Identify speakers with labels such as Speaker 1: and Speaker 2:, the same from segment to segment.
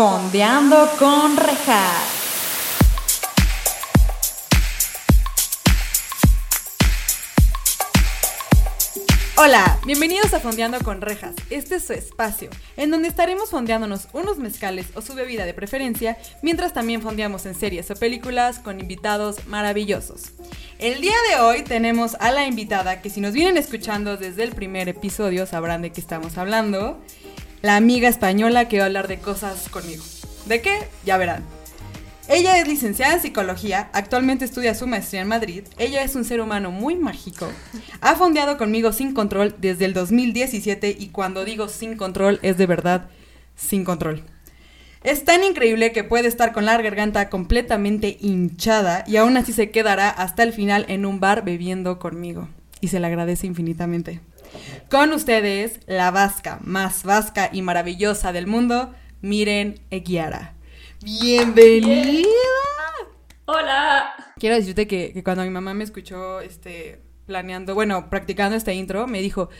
Speaker 1: Fondeando con rejas. Hola, bienvenidos a Fondeando con Rejas. Este es su espacio, en donde estaremos fondeándonos unos mezcales o su bebida de preferencia, mientras también fondeamos en series o películas con invitados maravillosos. El día de hoy tenemos a la invitada que si nos vienen escuchando desde el primer episodio sabrán de qué estamos hablando, la amiga española que va a hablar de cosas conmigo. ¿De qué? Ya verán. Ella es licenciada en psicología, actualmente estudia su maestría en Madrid. Ella es un ser humano muy mágico. Ha fondeado conmigo sin control desde el 2017 y cuando digo sin control es de verdad sin control. Es tan increíble que puede estar con la garganta completamente hinchada y aún así se quedará hasta el final en un bar bebiendo conmigo. Y se le agradece infinitamente. Con ustedes, la vasca más vasca y maravillosa del mundo, Miren Eguiara. Bienvenida.
Speaker 2: Hola.
Speaker 1: Quiero decirte que, cuando mi mamá me escuchó este, planeando, bueno, practicando este intro, me dijo,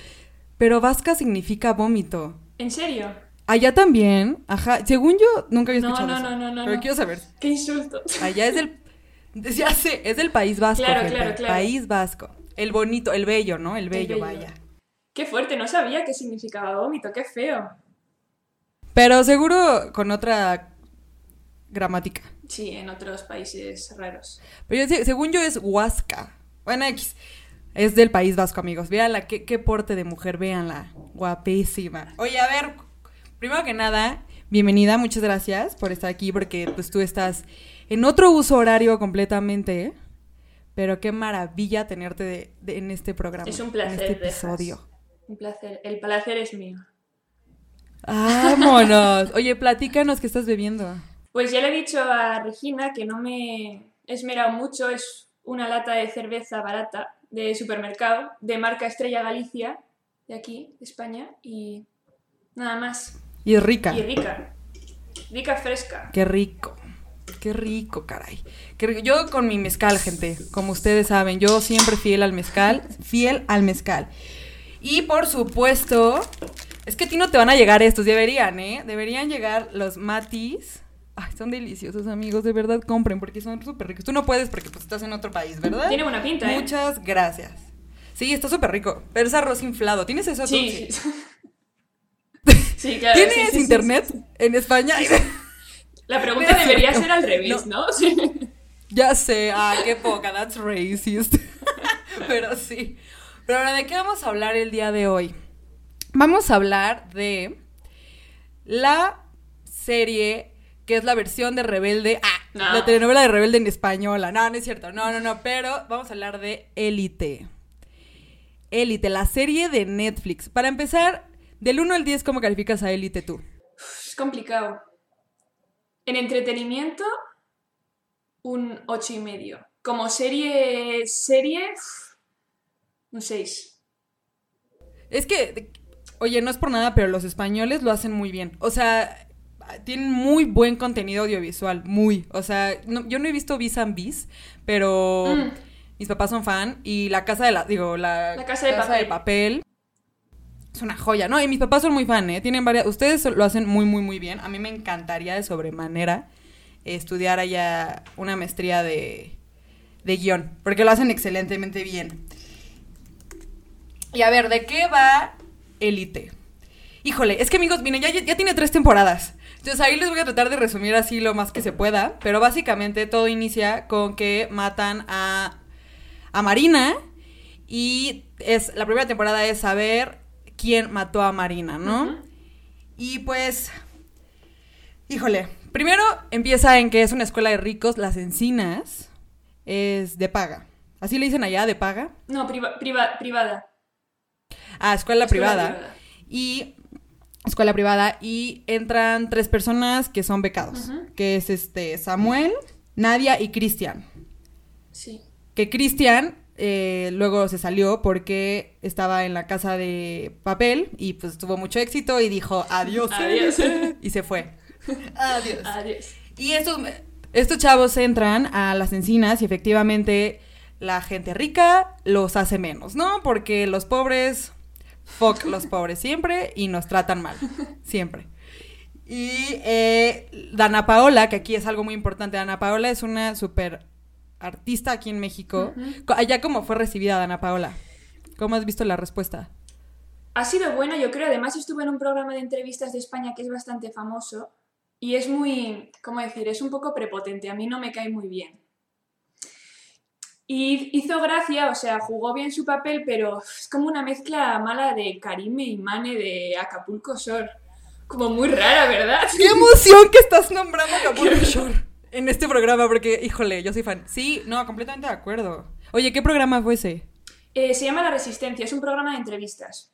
Speaker 1: pero vasca significa vómito.
Speaker 2: ¿En serio?
Speaker 1: Allá también, ajá. Según yo, nunca había escuchado
Speaker 2: no,
Speaker 1: no,
Speaker 2: No, no, no,
Speaker 1: Pero quiero saber.
Speaker 2: Qué insulto.
Speaker 1: Allá es del, ya sé, es del País Vasco,
Speaker 2: claro,
Speaker 1: gente,
Speaker 2: claro, claro.
Speaker 1: País Vasco. El bonito, el bello, ¿no? El bello,
Speaker 2: bello.
Speaker 1: vaya.
Speaker 2: Qué fuerte, no sabía qué significaba vómito, qué feo.
Speaker 1: Pero seguro con otra gramática.
Speaker 2: Sí, en otros países raros.
Speaker 1: Pero yo, según yo es Huasca. Bueno, X. Es del País Vasco, amigos. Véanla, qué, qué porte de mujer, véanla. Guapísima. Oye, a ver, primero que nada, bienvenida, muchas gracias por estar aquí, porque pues tú estás en otro uso horario completamente, ¿eh? Pero qué maravilla tenerte de, de, en este programa.
Speaker 2: Es un placer.
Speaker 1: En este episodio.
Speaker 2: Dejas. Un placer. El placer es mío.
Speaker 1: Vámonos. Oye, platícanos qué estás bebiendo.
Speaker 2: Pues ya le he dicho a Regina que no me he esmerado mucho, es una lata de cerveza barata de supermercado, de marca Estrella Galicia, de aquí, de España, y nada más.
Speaker 1: Y es rica.
Speaker 2: Y rica. Rica, fresca.
Speaker 1: Qué rico. Qué rico, caray. Qué rico. Yo con mi mezcal, gente, como ustedes saben, yo siempre fiel al mezcal, fiel al mezcal. Y por supuesto, es que a ti no te van a llegar estos, deberían, ¿eh? Deberían llegar los matis Ay, son deliciosos, amigos, de verdad compren porque son súper ricos. Tú no puedes porque pues, estás en otro país, ¿verdad?
Speaker 2: Tiene buena pinta, ¿eh?
Speaker 1: Muchas gracias. Sí, está súper rico. Pero es arroz inflado. ¿Tienes eso
Speaker 2: sí.
Speaker 1: tú?
Speaker 2: Sí. claro.
Speaker 1: ¿Tienes
Speaker 2: sí, sí,
Speaker 1: internet en España?
Speaker 2: La pregunta debería ser al revés, ¿no? ¿no?
Speaker 1: Ya sé, ah, qué poca, that's racist. Pero sí. Pero ahora, ¿de qué vamos a hablar el día de hoy? Vamos a hablar de la serie que es la versión de Rebelde. Ah,
Speaker 2: no.
Speaker 1: la telenovela de Rebelde en española. No, no es cierto. No, no, no. Pero vamos a hablar de Élite. Élite, la serie de Netflix. Para empezar, del 1 al 10, ¿cómo calificas a Élite tú?
Speaker 2: Es complicado. En entretenimiento, un 8 y medio. Como serie, serie, un 6.
Speaker 1: Es que, oye, no es por nada, pero los españoles lo hacen muy bien. O sea, tienen muy buen contenido audiovisual, muy. O sea, no, yo no he visto Vis and Bis, pero mm. mis papás son fan y la casa de la, digo, la,
Speaker 2: la casa, de,
Speaker 1: casa
Speaker 2: papel.
Speaker 1: de, papel. es una joya, ¿no? Y mis papás son muy fan, ¿eh? Tienen varias, ustedes lo hacen muy, muy, muy bien. A mí me encantaría de sobremanera estudiar allá una maestría de, de guion, porque lo hacen excelentemente bien. Y a ver, ¿de qué va Elite? Híjole, es que amigos, miren, ya, ya tiene tres temporadas. Entonces ahí les voy a tratar de resumir así lo más que se pueda, pero básicamente todo inicia con que matan a, a Marina y es la primera temporada es saber quién mató a Marina, ¿no? Uh -huh. Y pues, híjole, primero empieza en que es una escuela de ricos, las encinas, es de paga. ¿Así le dicen allá, de paga?
Speaker 2: No, priva priva privada.
Speaker 1: Ah, escuela, escuela privada.
Speaker 2: privada.
Speaker 1: Y escuela privada y entran tres personas que son becados, uh -huh. que es este Samuel, Nadia y Cristian.
Speaker 2: Sí.
Speaker 1: Que Cristian eh, luego se salió porque estaba en la casa de papel y pues tuvo mucho éxito y dijo adiós.
Speaker 2: Adiós.
Speaker 1: y se fue. adiós.
Speaker 2: Adiós.
Speaker 1: Y estos, estos chavos entran a las encinas y efectivamente la gente rica los hace menos, ¿no? Porque los pobres fuck los pobres siempre y nos tratan mal, siempre. Y eh, Dana Paola, que aquí es algo muy importante, Dana Paola es una súper artista aquí en México. Co- Allá cómo fue recibida Dana Paola. ¿Cómo has visto la respuesta?
Speaker 2: Ha sido buena, yo creo. Además, estuve en un programa de entrevistas de España que es bastante famoso y es muy, ¿cómo decir? Es un poco prepotente. A mí no me cae muy bien. Y hizo gracia, o sea, jugó bien su papel, pero es como una mezcla mala de Karime y Mane de Acapulco Shore. Como muy rara, ¿verdad?
Speaker 1: ¡Qué emoción que estás nombrando Acapulco Shore en este programa! Porque, híjole, yo soy fan. Sí, no, completamente de acuerdo. Oye, ¿qué programa fue ese?
Speaker 2: Eh, se llama La Resistencia, es un programa de entrevistas.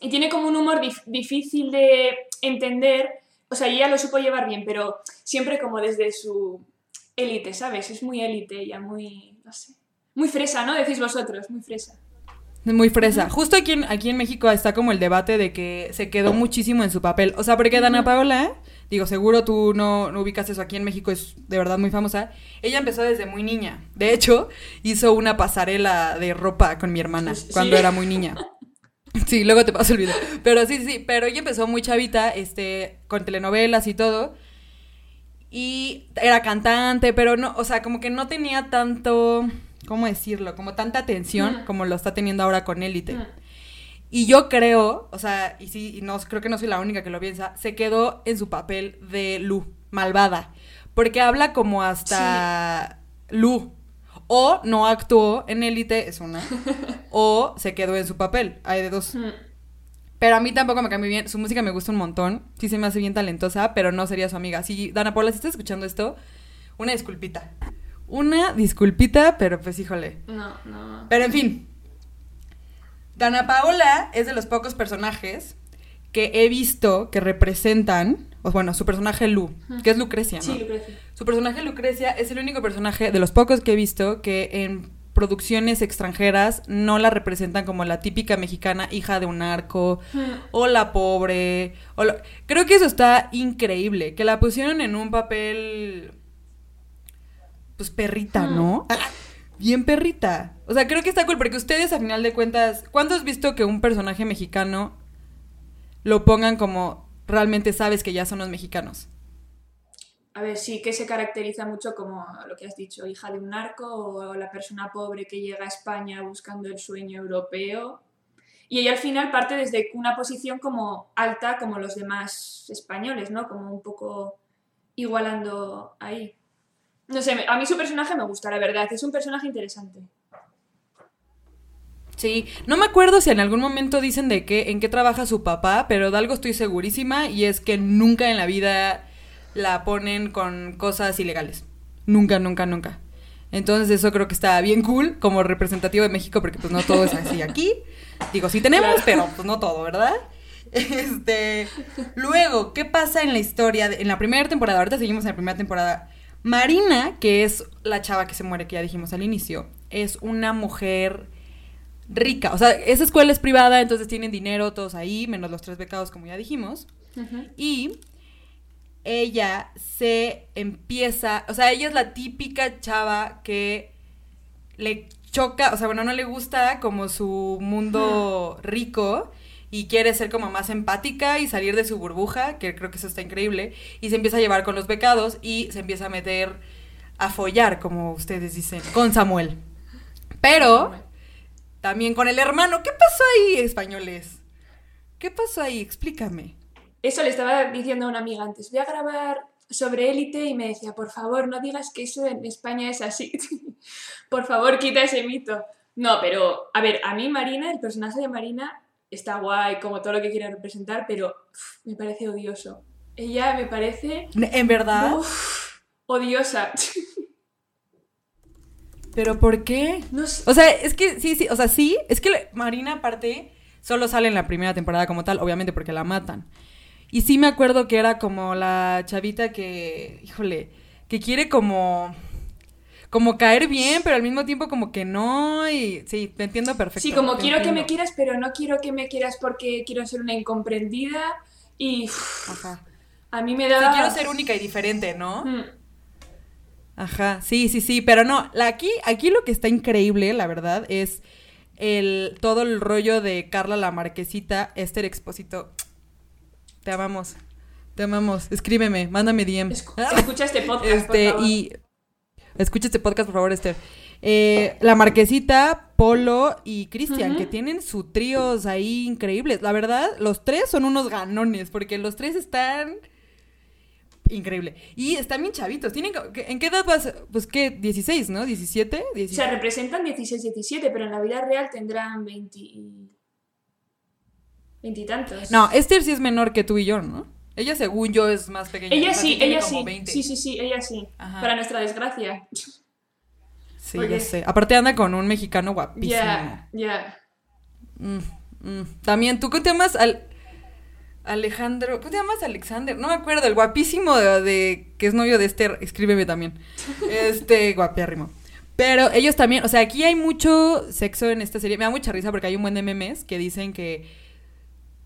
Speaker 2: Y tiene como un humor dif- difícil de entender. O sea, ella lo supo llevar bien, pero siempre como desde su élite, ¿sabes? Es muy élite, ella muy, no sé. Muy fresa, ¿no? Decís vosotros, muy fresa.
Speaker 1: Muy fresa. Justo aquí en, aquí en México está como el debate de que se quedó muchísimo en su papel. O sea, porque Dana Paola, digo, seguro tú no, no ubicas eso aquí en México, es de verdad muy famosa. Ella empezó desde muy niña. De hecho, hizo una pasarela de ropa con mi hermana
Speaker 2: Sí.
Speaker 1: cuando era muy niña. Sí, luego te paso el video. Pero sí, sí, pero ella empezó muy chavita, este, con telenovelas y todo. Y era cantante, pero no, o sea, como que no tenía tanto, ¿cómo decirlo? Como tanta atención como lo está teniendo ahora con Élite. Y yo creo, o sea, y sí, y no, creo que no soy la única que lo piensa, se quedó en su papel de Lu, malvada. Porque habla como hasta Lu. O no actuó en Élite, es una. o se quedó en su papel. Hay de dos.
Speaker 2: Mm.
Speaker 1: Pero a mí tampoco me cae muy bien. Su música me gusta un montón. Sí se me hace bien talentosa, pero no sería su amiga. Sí, Dana Paula, si estás escuchando esto, una disculpita. Una disculpita, pero pues híjole.
Speaker 2: No, no.
Speaker 1: Pero en fin. Dana Paola es de los pocos personajes que he visto que representan, o bueno, su personaje Lu, que es Lucrecia, ¿no?
Speaker 2: Sí, Lucrecia.
Speaker 1: Su personaje Lucrecia es el único personaje de los pocos que he visto que en producciones extranjeras no la representan como la típica mexicana hija de un narco
Speaker 2: Mm.
Speaker 1: o la pobre. O lo- Creo que eso está increíble, que la pusieron en un papel pues perrita, ¿no? Bien perrita. O sea, creo que está cool porque ustedes a final de cuentas, ¿cuándo has visto que un personaje mexicano lo pongan como realmente sabes que ya son los mexicanos?
Speaker 2: A ver, sí que se caracteriza mucho como lo que has dicho, hija de un narco o la persona pobre que llega a España buscando el sueño europeo. Y ella al final parte desde una posición como alta como los demás españoles, ¿no? Como un poco igualando ahí. No sé, a mí su personaje me gusta, la verdad, es un personaje interesante.
Speaker 1: Sí, no me acuerdo si en algún momento dicen de qué, en qué trabaja su papá, pero de algo estoy segurísima y es que nunca en la vida la ponen con cosas ilegales. Nunca, nunca, nunca. Entonces eso creo que está bien cool como representativo de México porque pues no todo es así aquí. Digo, sí tenemos,
Speaker 2: Claro.
Speaker 1: pero pues no todo, ¿verdad? Este, luego, ¿qué pasa en la historia? de- en la primera temporada, ahorita seguimos en la primera temporada. Marina, que es la chava que se muere, que ya dijimos al inicio, es una mujer rica. O sea, esa escuela es privada, entonces tienen dinero todos ahí, menos los tres becados, como ya dijimos. Y ella se empieza, o sea, ella es la típica chava que le choca, o sea, bueno, no le gusta como su mundo rico y quiere ser como más empática y salir de su burbuja, que creo que eso está increíble, y se empieza a llevar con los becados y se empieza a meter a follar, como ustedes dicen, con Samuel. Pero también con el hermano, ¿qué pasó ahí, españoles? ¿Qué pasó ahí? Explícame.
Speaker 2: Eso le estaba diciendo a una amiga antes. Voy a grabar sobre élite y me decía, por favor, no digas que eso en España es así. por favor, quita ese mito. No, pero, a ver, a mí Marina, el personaje de Marina, está guay, como todo lo que quiere representar, pero uf, me parece odioso. Ella me parece
Speaker 1: En verdad.
Speaker 2: uf, odiosa.
Speaker 1: ¿Pero por qué?
Speaker 2: no sé.
Speaker 1: O sea, es que sí, sí, o sea, sí, es que Marina aparte solo sale en la primera temporada como tal, obviamente porque la matan. Y sí me acuerdo que era como la chavita que, híjole, que quiere como como caer bien, pero al mismo tiempo como que no y sí, te entiendo perfecto.
Speaker 2: Sí, como quiero que me quieras, pero no quiero que me quieras porque quiero ser una incomprendida y
Speaker 1: Ajá.
Speaker 2: a mí me da...
Speaker 1: quiero ser única y diferente, ¿no?
Speaker 2: Mm.
Speaker 1: Ajá, sí, sí, sí, pero no, la, aquí, aquí lo que está increíble, la verdad, es el, todo el rollo de Carla la Marquesita, Esther Expósito. Te amamos, Te amamos. Escríbeme, mándame DM.
Speaker 2: escucha este podcast,
Speaker 1: este, por favor. Y escucha este podcast, por favor, Esther. Eh, la Marquesita, Polo y Cristian, que tienen su tríos ahí increíbles. La verdad, los tres son unos ganones, porque los tres están increíble. Y están bien chavitos. ¿Tienen, ¿En qué edad vas? Pues qué, 16, ¿no? ¿17?
Speaker 2: O sea, representan 16, 17, pero en la vida real tendrán 20 veintitantos.
Speaker 1: No, Esther sí es menor que tú y yo, ¿no? Ella, según yo, es más pequeña.
Speaker 2: Ella sí, ella sí. Sí, sí, sí, ella sí. Para nuestra desgracia.
Speaker 1: Sí, ya sé. Aparte anda con un mexicano guapísimo.
Speaker 2: Ya, ya.
Speaker 1: Mm, mm. También, ¿tú qué te llamas? Al... Alejandro, ¿cómo te llamas Alexander? No me acuerdo, el guapísimo de, que es novio de Esther, escríbeme también. Este, guapiérrimo. Pero ellos también, o sea, aquí hay mucho sexo en esta serie. Me da mucha risa porque hay un buen de memes que dicen que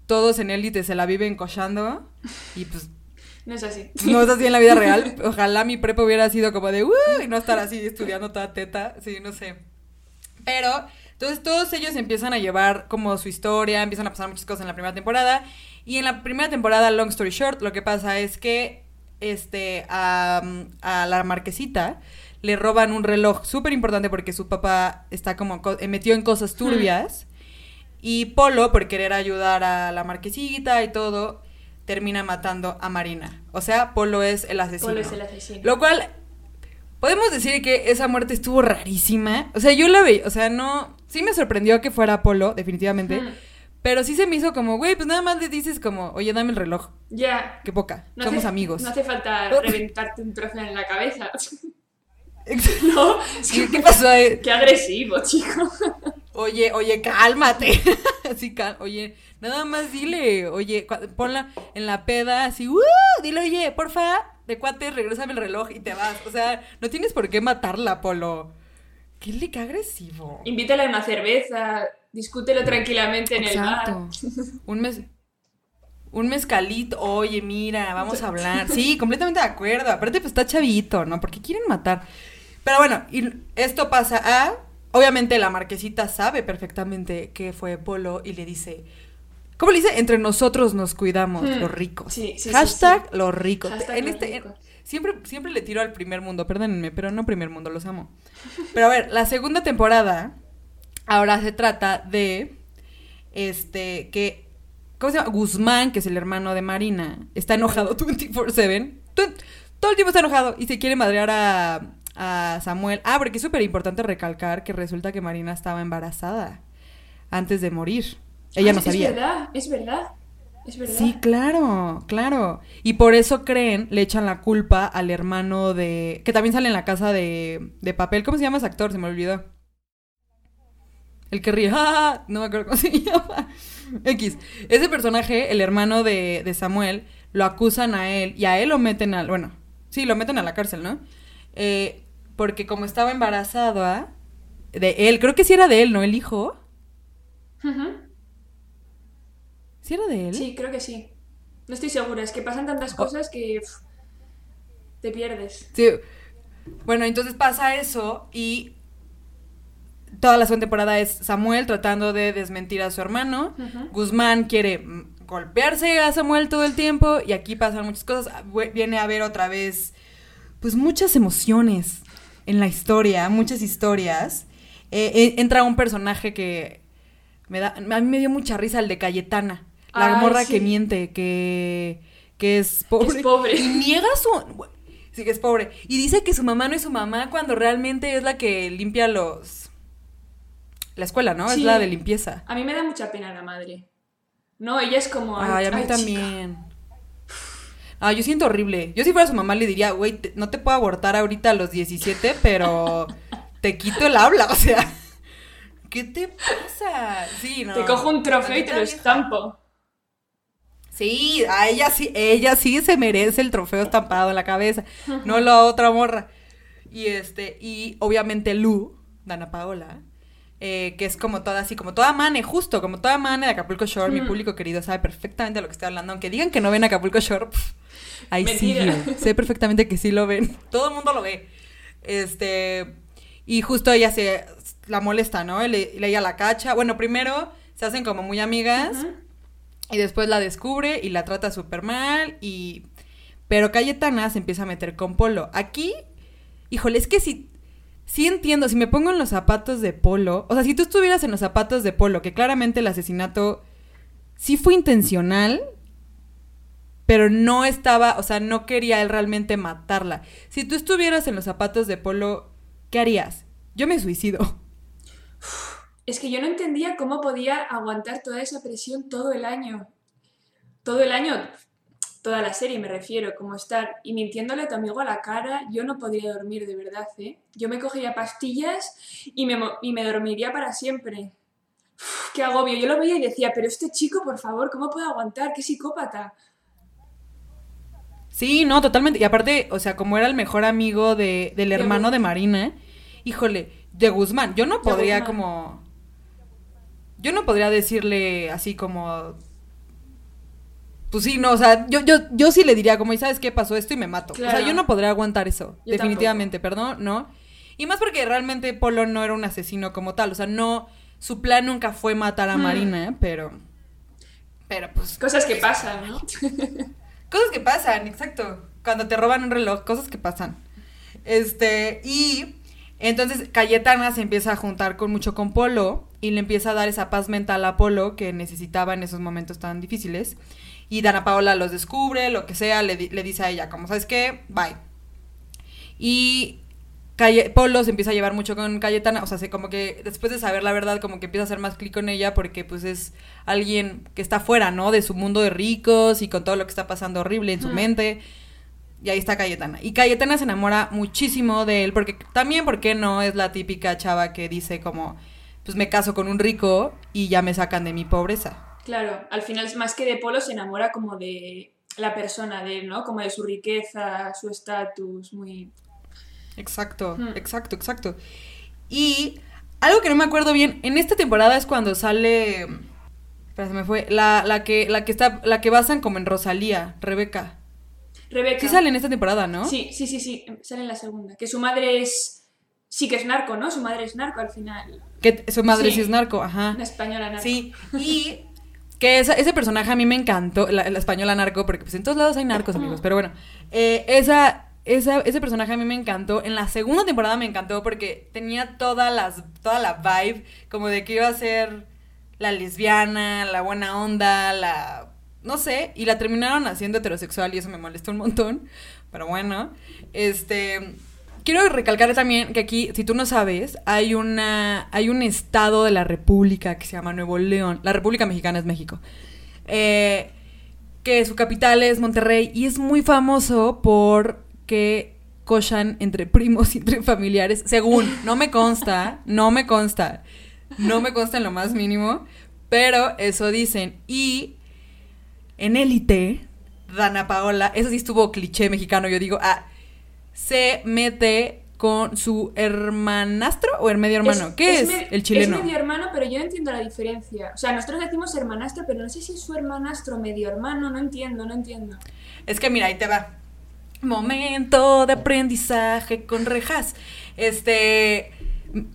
Speaker 1: todos en élite se la viven cochando y pues
Speaker 2: no es así.
Speaker 1: No es así en la vida real. Ojalá mi prepa hubiera sido como de, y no estar así estudiando toda teta. Sí, no sé. Pero, entonces todos ellos empiezan a llevar como su historia, empiezan a pasar muchas cosas en la primera temporada. Y en la primera temporada, long story short, lo que pasa es que este, a, la marquesita le roban un reloj súper importante porque su papá está como metido en cosas turbias. Y Polo, por querer ayudar a la marquesita y todo, termina matando a Marina. O sea, Polo es el asesino.
Speaker 2: Polo es el asesino.
Speaker 1: Lo cual, podemos decir que esa muerte estuvo rarísima. O sea, yo la vi, o sea, no... Sí me sorprendió que fuera Polo, definitivamente. Pero sí se me hizo como, güey, pues nada más le dices como, oye, dame el reloj.
Speaker 2: Ya.
Speaker 1: Qué poca. Somos amigos.
Speaker 2: No hace falta reventarte un trozo en la cabeza. no.
Speaker 1: ¿Qué, pasó ahí?
Speaker 2: Qué agresivo, chico.
Speaker 1: Oye, oye, cálmate. así, oye, nada más dile, oye, ponla en la peda, así, ¡uh! Dile, oye, porfa, de cuate, regrésame el reloj y te vas. O sea, no tienes por qué matarla, Polo. ¿Qué le qué agresivo?
Speaker 2: Invítala a una cerveza, discútelo tranquilamente en el bar.
Speaker 1: Un mes. Un mezcalito, oye, mira, vamos a hablar. Sí, completamente de acuerdo. Aparte, pues está chavito, ¿no? Porque quieren matar. Pero bueno, y esto pasa a Obviamente la marquesita sabe perfectamente que fue Polo y le dice, ¿cómo le dice? Entre nosotros nos cuidamos, hmm. los ricos.
Speaker 2: Sí, sí,
Speaker 1: Hashtag los ricos. en este, siempre, siempre le tiro al primer mundo, perdónenme, pero no primer mundo, los amo. Pero a ver, la segunda temporada ahora se trata de, este, que, ¿cómo se llama? Guzmán, que es el hermano de Marina, está enojado 24/7. Todo el tiempo está enojado y se quiere madrear a, a Samuel. Ah, porque es súper importante recalcar que resulta que Marina estaba embarazada antes de morir. Ella no sabía.
Speaker 2: Es verdad, es verdad. Es verdad.
Speaker 1: Sí, claro, claro. Y por eso creen, le echan la culpa al hermano de. que también sale en la casa de, de papel. ¿Cómo se llama ese actor? Se me olvidó. El que ríe. ¡Ah! No me acuerdo cómo se llama. X. Ese personaje, el hermano de, de Samuel, lo acusan a él y a él lo meten al. Bueno, sí, lo meten a la cárcel, ¿no? Eh, porque como estaba embarazada de él, creo que sí era de él, ¿no? El hijo. ¿Sí era de él?
Speaker 2: Sí, creo que sí. No estoy segura, es que pasan tantas cosas que te pierdes.
Speaker 1: Sí. Bueno, entonces pasa eso y toda la segunda temporada es Samuel tratando de desmentir a su hermano. Guzmán quiere golpearse a Samuel todo el tiempo y aquí pasan muchas cosas. Viene a ver otra vez, pues muchas emociones en la historia, muchas historias, eh, eh, entra un personaje que me da, a mí me dio mucha risa el de Cayetana, la morra que miente, que, que es pobre.
Speaker 2: Es pobre.
Speaker 1: Y niega su... Sí, que es pobre. Y dice que su mamá no es su mamá cuando realmente es la que limpia los... La escuela, ¿no? Es la de limpieza.
Speaker 2: A mí me da mucha pena la madre. No, ella es como...
Speaker 1: Ay, a mí también. Ah, yo siento horrible. Yo si fuera su mamá le diría, güey, no te puedo abortar ahorita a los 17, pero te quito el habla, o sea. ¿Qué te pasa? Sí, no.
Speaker 2: Te cojo un trofeo y te lo estampo.
Speaker 1: Sí, a ella sí, ella sí se merece el trofeo estampado en la cabeza, no la otra morra. Y este, y obviamente Lu, Dana Paola, eh, que es como toda así, como toda mane, justo, como toda mane de Acapulco Shore, mi público querido sabe perfectamente de lo que estoy hablando, aunque digan que no ven Acapulco Shore, Ahí sí, sé perfectamente que sí lo ven. Todo el mundo lo ve. Este. Y justo ella se la molesta, ¿no? Le, ella la cacha. Bueno, primero se hacen como muy amigas. Y después la descubre y la trata súper mal y... Pero Cayetana se empieza a meter con Polo. Aquí, híjole, es que si... Sí entiendo, si me pongo en los zapatos de Polo, o sea, si tú estuvieras en los zapatos de Polo, que claramente el asesinato sí fue intencional, pero no estaba, o sea, no quería él realmente matarla. Si tú estuvieras en los zapatos de Polo, ¿qué harías? Yo me suicido.
Speaker 2: Es que yo no entendía cómo podía aguantar toda esa presión todo el año. Todo el año, toda la serie me refiero, como estar y mintiéndole a tu amigo a la cara, yo no podría dormir de verdad, ¿eh? Yo me cogería pastillas y me, y me dormiría para siempre. qué agobio. Yo lo veía y decía, pero este chico, por favor, ¿cómo puede aguantar? ¡Qué psicópata!
Speaker 1: Sí, no, totalmente. Y aparte, o sea, como era el mejor amigo de, del hermano de Marina, híjole, de Guzmán, yo no podría como... Yo no podría decirle así como... Pues sí, no, o sea, yo, yo, yo sí le diría como, ¿y sabes qué pasó esto? Y me mato. O sea, yo no podría aguantar eso, definitivamente, perdón, ¿no? Y más porque realmente Polo no era un asesino como tal, o sea, no, su plan nunca fue matar a hmm. Marina, pero... Pero pues...
Speaker 2: Cosas que pasan, ¿no?
Speaker 1: Cosas que pasan, exacto. Cuando te roban un reloj, cosas que pasan. Este, y entonces Cayetana se empieza a juntar con mucho con Polo y le empieza a dar esa paz mental a Polo que necesitaba en esos momentos tan difíciles. Y Dana Paola los descubre, lo que sea, le, le dice a ella, como, ¿sabes qué? Bye. Y Polo se empieza a llevar mucho con Cayetana, o sea, como que después de saber la verdad, como que empieza a hacer más clic con ella porque pues es alguien que está fuera, ¿no? De su mundo de ricos y con todo lo que está pasando horrible en su mente. Y ahí está Cayetana. Y Cayetana se enamora muchísimo de él porque también, ¿por qué no? Es la típica chava que dice como, pues me caso con un rico y ya me sacan de mi pobreza.
Speaker 2: Claro, al final más que de Polo se enamora como de la persona de él, ¿no? Como de su riqueza, su estatus, muy...
Speaker 1: Exacto, hmm. exacto, exacto. Y algo que no me acuerdo bien, en esta temporada es cuando sale. Espera, se me fue. La, la que, la que está. La que basan como en Rosalía, Rebeca.
Speaker 2: Rebeca.
Speaker 1: Sí sale en esta temporada, ¿no?
Speaker 2: Sí, sí, sí, sí. Sale en la segunda. Que su madre es. Sí que es narco, ¿no? Su madre es narco al final.
Speaker 1: Que su madre sí, es narco, ajá.
Speaker 2: Una española narco.
Speaker 1: Sí. Y que ese personaje a mí me encantó, la, española narco, porque pues en todos lados hay narcos, amigos. Pero bueno, eh, esa ese personaje a mí me encantó. En la segunda temporada me encantó porque tenía toda, las, toda la vibe como de que iba a ser la lesbiana, la buena onda, la... no sé, y la terminaron haciendo heterosexual y eso me molestó un montón. Pero bueno, este... Quiero recalcar también que aquí, si tú no sabes, hay una hay un estado de la República que se llama Nuevo León. La República Mexicana es México. Eh, que su capital es Monterrey y es muy famoso por que cochan entre primos y entre familiares, según, no me consta, no me consta, no me consta en lo más mínimo, pero eso dicen. Y en élite, Dana Paola, eso sí estuvo cliché mexicano, yo digo, ah, se mete con su hermanastro o el medio hermano. ¿Qué es, el chileno?
Speaker 2: Es medio hermano, pero yo no entiendo la diferencia. O sea, nosotros decimos hermanastro, pero no sé si es su hermanastro medio hermano, no entiendo, no entiendo.
Speaker 1: Es que mira, ahí te va. Momento de aprendizaje con rejas. Este,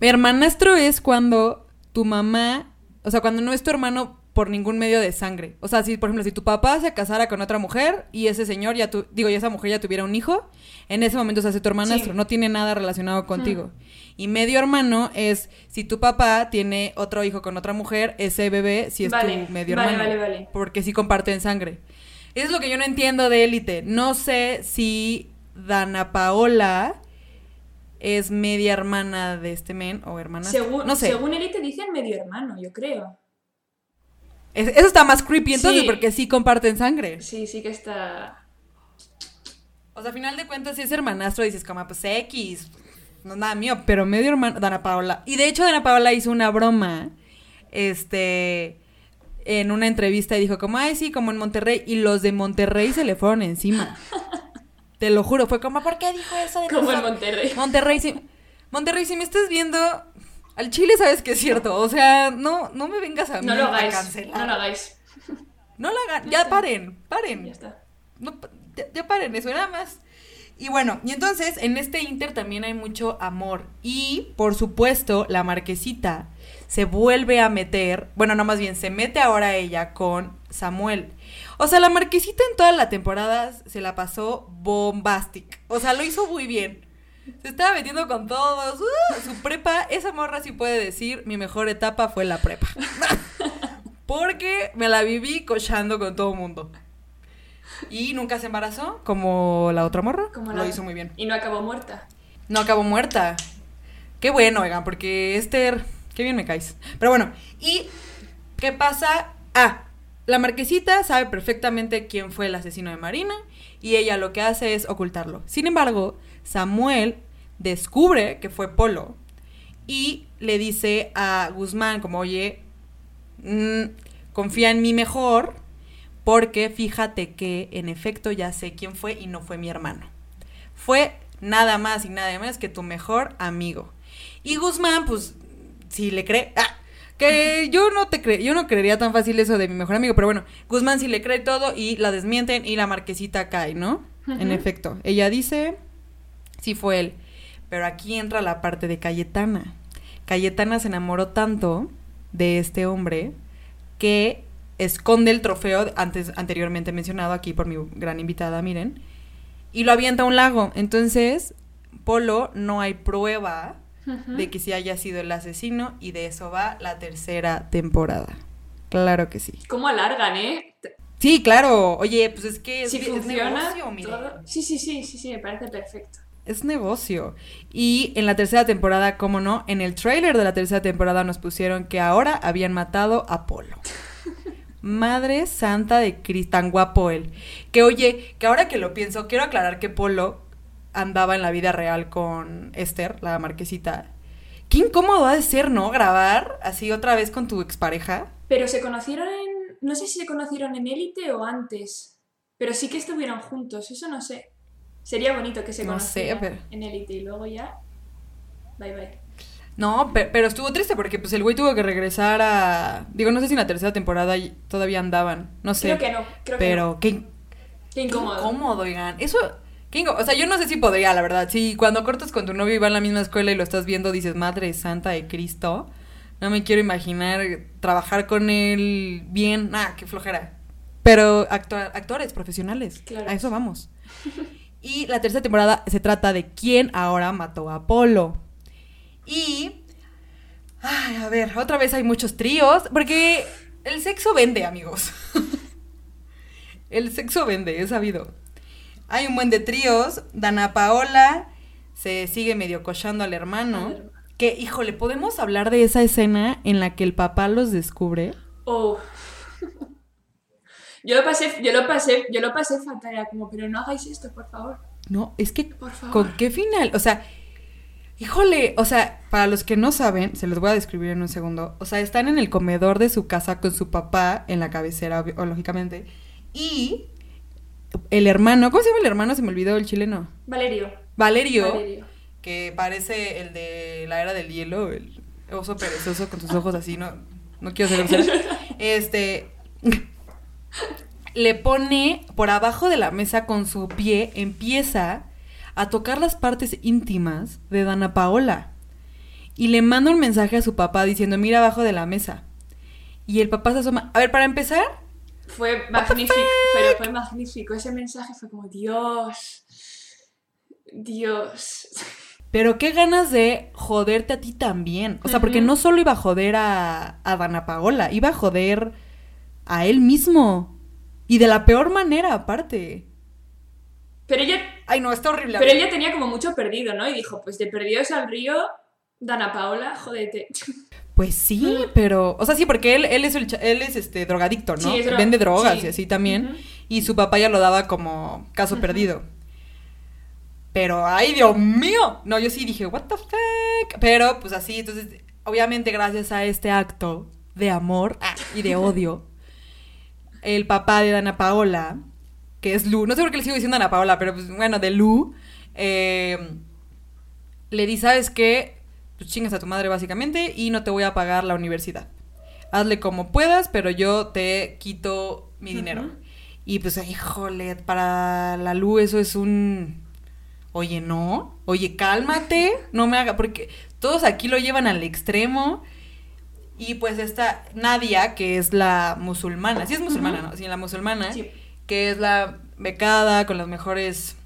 Speaker 1: hermanastro es cuando tu mamá, o sea, cuando no es tu hermano por ningún medio de sangre. O sea, si, por ejemplo, si tu papá se casara con otra mujer y ese señor ya tu, digo, y esa mujer ya tuviera un hijo, en ese momento se hace tu hermanastro, no tiene nada relacionado contigo. Y medio hermano es si tu papá tiene otro hijo con otra mujer, ese bebé si es tu medio hermano.
Speaker 2: Vale, vale.
Speaker 1: Porque sí comparten sangre. Es lo que yo no entiendo de élite. No sé si Dana Paola es media hermana de este men o hermana.
Speaker 2: Según,
Speaker 1: no sé.
Speaker 2: Según élite dicen medio hermano, yo creo.
Speaker 1: Eso está más creepy entonces porque sí comparten sangre.
Speaker 2: Sí, sí que está.
Speaker 1: O sea, a final de cuentas, si es hermanastro, dices, como, pues X, no nada mío, pero medio hermano, Dana Paola. Y de hecho, Dana Paola hizo una broma, este, en una entrevista y dijo como, ay, sí, como en Monterrey. Y los de Monterrey se le fueron encima. Te lo juro, fue como, ¿por qué dijo eso de
Speaker 2: Como en Monterrey.
Speaker 1: Monterrey. Monterrey, si me estás viendo, al Chile sabes que es cierto. O sea, no, no me vengas a,
Speaker 2: no lo hagáis, cancelar. No lo hagáis.
Speaker 1: No lo hagan, ya paren, paren.
Speaker 2: Ya está.
Speaker 1: ya, paren eso, nada más. Y bueno, y entonces en este Inter también hay mucho amor. Y por supuesto, la marquesita se vuelve a meter, bueno, no más bien, se mete ahora ella con Samuel. O sea, la marquesita en todas las temporadas se la pasó bombastic. O sea, lo hizo muy bien. Se estaba metiendo con todos. ¡uh! su prepa, esa morra sí puede decir, mi mejor etapa fue la prepa. Porque me la viví cochando con todo el mundo. Y nunca se embarazó, como la otra morra.
Speaker 2: Como
Speaker 1: Lo
Speaker 2: la-
Speaker 1: hizo muy bien.
Speaker 2: Y no acabó muerta.
Speaker 1: No acabó muerta. Qué bueno, oigan, porque Esther, qué bien me caes. Pero bueno, ¿y qué pasa? Ah, la marquesita sabe perfectamente quién fue el asesino de Marina y ella lo que hace es ocultarlo. Sin embargo, Samuel descubre que fue Polo y le dice a Guzmán como, oye, mm, confía en mí mejor porque fíjate que en efecto ya sé quién fue y no fue mi hermano. Fue nada más y nada menos que tu mejor amigo. Y Guzmán, pues, si le cree. ah, que yo no te cre yo no creería tan fácil eso de mi mejor amigo, pero bueno, Guzmán sí le cree todo y la desmienten y la marquesita cae, ¿no? En efecto, ella dice, sí fue él. Pero aquí entra la parte de Cayetana. Cayetana se enamoró tanto de este hombre que esconde el trofeo antes anteriormente mencionado aquí por mi gran invitada, miren, y lo avienta a un lago. Entonces, Polo no hay prueba de que sí haya sido el asesino y de eso va la tercera temporada. Claro que sí.
Speaker 2: ¿Cómo alargan, eh?
Speaker 1: Sí, claro. Oye, pues es que
Speaker 2: si
Speaker 1: es
Speaker 2: funciona
Speaker 1: negocio, miren.
Speaker 2: todo. Sí, sí, sí, sí, sí, me parece perfecto.
Speaker 1: Es negocio. Y en la tercera temporada, cómo no, en el tráiler de la tercera temporada nos pusieron que ahora habían matado a Polo. Madre santa de Cristo, tan guapo él. Que oye, que ahora que lo pienso, quiero aclarar que Polo andaba en la vida real con Esther, la marquesita. Qué incómodo ha de ser, ¿no? Grabar así otra vez con tu expareja.
Speaker 2: Pero se conocieron en. No sé si se conocieron en Élite o antes. Pero sí que estuvieron juntos, eso no sé. Sería bonito que se
Speaker 1: No sé, pero-
Speaker 2: en Élite y luego ya. Bye bye.
Speaker 1: No, pe- pero, estuvo triste porque pues el güey tuvo que regresar a... Digo, no sé si en la tercera temporada todavía andaban, no sé.
Speaker 2: Creo que no, creo que
Speaker 1: pero
Speaker 2: no.
Speaker 1: qué,
Speaker 2: Qué
Speaker 1: qué
Speaker 2: incómodo.
Speaker 1: incómodo, oigan. Eso, qué inco- O sea, yo no sé si podría, la verdad. Si cuando cortas con tu novio y va en la misma escuela y lo estás viendo, dices, Madre Santa de Cristo. No me quiero imaginar trabajar con él bien. Ah, qué flojera. Pero actua- actores profesionales.
Speaker 2: Claro.
Speaker 1: A eso vamos. Y la tercera temporada se trata de quién ahora mató a Apolo. Y. Ay, a ver, otra vez hay muchos tríos. Porque el sexo vende, amigos. el sexo vende, es sabido. Hay un buen de tríos. Dana Paola se sigue medio cochando al hermano.
Speaker 2: Al hermano.
Speaker 1: Que, híjole, ¿podemos hablar de esa escena en la que el papá los descubre?
Speaker 2: Oh. Yo lo pasé, yo lo pasé, yo lo pasé fatal, era como, pero no hagáis esto, por favor.
Speaker 1: No, es que
Speaker 2: Por favor.
Speaker 1: ¿Con qué final? O sea, híjole, o sea, para los que no saben, se los voy a describir en un segundo. O sea, están en el comedor de su casa con su papá en la cabecera, o lógicamente. Y el hermano, ¿cómo se llama el hermano? Se me olvidó el chileno.
Speaker 2: Valerio.
Speaker 1: Valerio,
Speaker 2: Valerio.
Speaker 1: que parece el de la era del hielo, el oso perezoso con sus ojos así, no, no quiero ser. Este le pone por abajo de la mesa con su pie, empieza a tocar las partes íntimas de Dana Paola. Y le manda un mensaje a su papá diciendo, mira abajo de la mesa. Y el papá se asoma. A ver, para empezar,
Speaker 2: Fue magnífico, pero fue magnífico. Ese mensaje fue como, Dios. Dios.
Speaker 1: Pero qué ganas de joderte a ti también. O sea, porque no solo iba a joder a, a Dana Paola, iba a joder a él mismo. Y de la peor manera, aparte.
Speaker 2: Pero ella,
Speaker 1: Ay, no, está horrible.
Speaker 2: pero ella tenía como mucho perdido, ¿no? Y dijo, pues de perdidos al río, Dana Paola, jódete.
Speaker 1: Pues sí, pero. O sea, sí, porque él, él es el él es este drogadicto, ¿no?
Speaker 2: Sí, dro-
Speaker 1: Vende drogas
Speaker 2: sí.
Speaker 1: y así también. Y su papá ya lo daba como caso perdido. Pero, ay, Dios mío. No, yo sí dije, what the fuck. Pero, pues así, entonces, obviamente, gracias a este acto de amor ah, y de odio, el papá de Dana Paola, que es Lu, no sé por qué le sigo diciendo Dana Paola, pero pues bueno, de Lu, eh, le di, ¿sabes qué? Pues chingas a tu madre básicamente y no te voy a pagar la universidad. Hazle como puedas, pero yo te quito mi dinero. Y pues, híjole, para la Lu eso es un... Oye, no. Oye, cálmate. No me haga. Porque todos aquí lo llevan al extremo. Y pues esta Nadia, que es la musulmana. Sí es musulmana, ¿no? Sí, la musulmana.
Speaker 2: Sí.
Speaker 1: Que es la becada con las mejores.